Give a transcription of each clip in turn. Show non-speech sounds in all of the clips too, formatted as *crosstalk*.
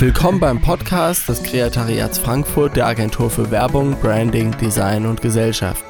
Willkommen beim Podcast des Kreatariats Frankfurt der Agentur für Werbung, Branding, Design und Gesellschaft.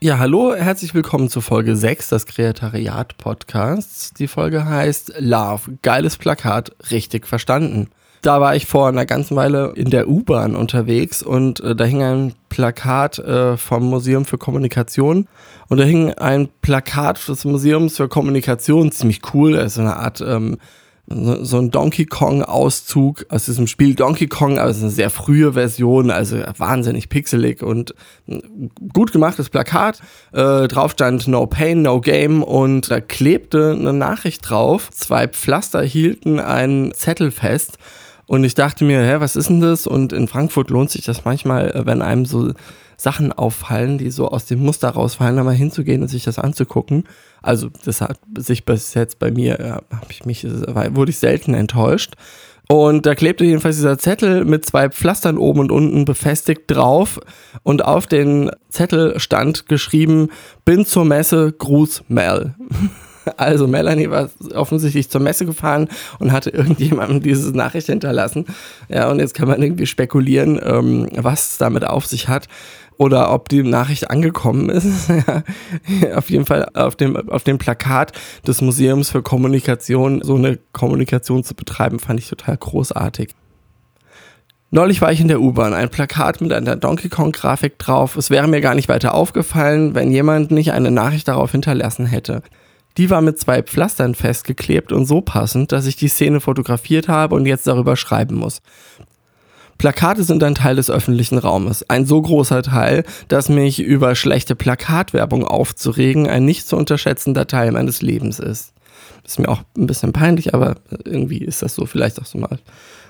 Ja, hallo, herzlich willkommen zu Folge 6 des Kreatariat Podcasts. Die Folge heißt Love, geiles Plakat, richtig verstanden. Da war ich vor einer ganzen Weile in der U-Bahn unterwegs und äh, da hing ein Plakat äh, vom Museum für Kommunikation und da hing ein Plakat des Museums für Kommunikation, ziemlich cool, so eine Art ähm, so, so ein Donkey Kong-Auszug aus diesem Spiel Donkey Kong, ist eine sehr frühe Version, also wahnsinnig pixelig und gut gemachtes Plakat. Äh, drauf stand No Pain, No Game und da klebte eine Nachricht drauf. Zwei Pflaster hielten einen Zettel fest. Und ich dachte mir, hä, was ist denn das? Und in Frankfurt lohnt sich das manchmal, äh, wenn einem so Sachen auffallen, die so aus dem Muster rausfallen, da mal hinzugehen und sich das anzugucken. Also das hat sich bis jetzt bei mir, äh, habe ich mich, wurde ich selten enttäuscht. Und da klebte jedenfalls dieser Zettel mit zwei Pflastern oben und unten befestigt drauf. Und auf den Zettel stand geschrieben, bin zur Messe, Gruß Mel. *laughs* Also Melanie war offensichtlich zur Messe gefahren und hatte irgendjemandem diese Nachricht hinterlassen. Ja, und jetzt kann man irgendwie spekulieren, ähm, was es damit auf sich hat oder ob die Nachricht angekommen ist. *laughs* auf jeden Fall auf dem, auf dem Plakat des Museums für Kommunikation so eine Kommunikation zu betreiben, fand ich total großartig. Neulich war ich in der U-Bahn, ein Plakat mit einer Donkey Kong-Grafik drauf. Es wäre mir gar nicht weiter aufgefallen, wenn jemand nicht eine Nachricht darauf hinterlassen hätte. Die war mit zwei Pflastern festgeklebt und so passend, dass ich die Szene fotografiert habe und jetzt darüber schreiben muss. Plakate sind ein Teil des öffentlichen Raumes. Ein so großer Teil, dass mich über schlechte Plakatwerbung aufzuregen ein nicht zu unterschätzender Teil meines Lebens ist. Ist mir auch ein bisschen peinlich, aber irgendwie ist das so vielleicht auch so mal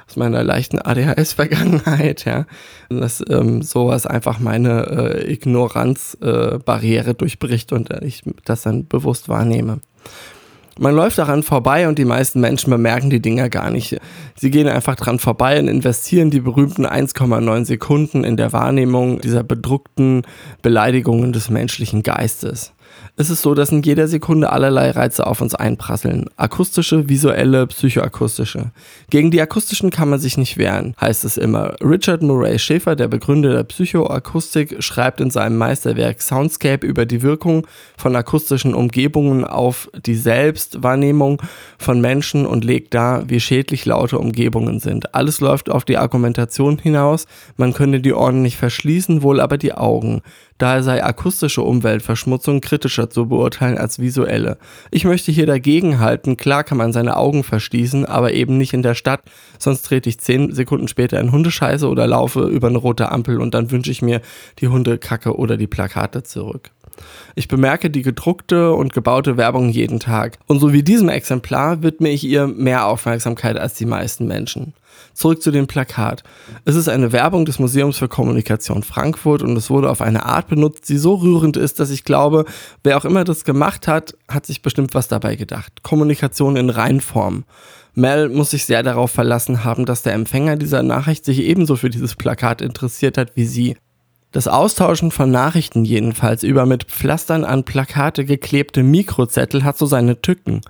aus meiner leichten ADHS-Vergangenheit, ja, dass ähm, sowas einfach meine äh, Ignoranzbarriere äh, durchbricht und ich das dann bewusst wahrnehme. Man läuft daran vorbei und die meisten Menschen bemerken die Dinger gar nicht. Sie gehen einfach dran vorbei und investieren die berühmten 1,9 Sekunden in der Wahrnehmung dieser bedruckten Beleidigungen des menschlichen Geistes ist es so, dass in jeder Sekunde allerlei Reize auf uns einprasseln. Akustische, visuelle, psychoakustische. Gegen die akustischen kann man sich nicht wehren, heißt es immer. Richard Murray Schäfer, der Begründer der Psychoakustik, schreibt in seinem Meisterwerk Soundscape über die Wirkung von akustischen Umgebungen auf die Selbstwahrnehmung von Menschen und legt dar, wie schädlich laute Umgebungen sind. Alles läuft auf die Argumentation hinaus, man könne die Ohren nicht verschließen, wohl aber die Augen. Daher sei akustische Umweltverschmutzung kritischer zu beurteilen als visuelle. Ich möchte hier dagegen halten, klar kann man seine Augen verschließen, aber eben nicht in der Stadt, sonst trete ich zehn Sekunden später in Hundescheiße oder laufe über eine rote Ampel und dann wünsche ich mir die Hundekacke oder die Plakate zurück. Ich bemerke die gedruckte und gebaute Werbung jeden Tag. Und so wie diesem Exemplar widme ich ihr mehr Aufmerksamkeit als die meisten Menschen. Zurück zu dem Plakat. Es ist eine Werbung des Museums für Kommunikation Frankfurt und es wurde auf eine Art benutzt, die so rührend ist, dass ich glaube, wer auch immer das gemacht hat, hat sich bestimmt was dabei gedacht. Kommunikation in Reinform. Mel muss sich sehr darauf verlassen haben, dass der Empfänger dieser Nachricht sich ebenso für dieses Plakat interessiert hat wie sie. Das Austauschen von Nachrichten jedenfalls über mit Pflastern an Plakate geklebte Mikrozettel hat so seine Tücken.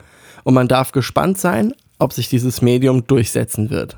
Und man darf gespannt sein, ob sich dieses Medium durchsetzen wird.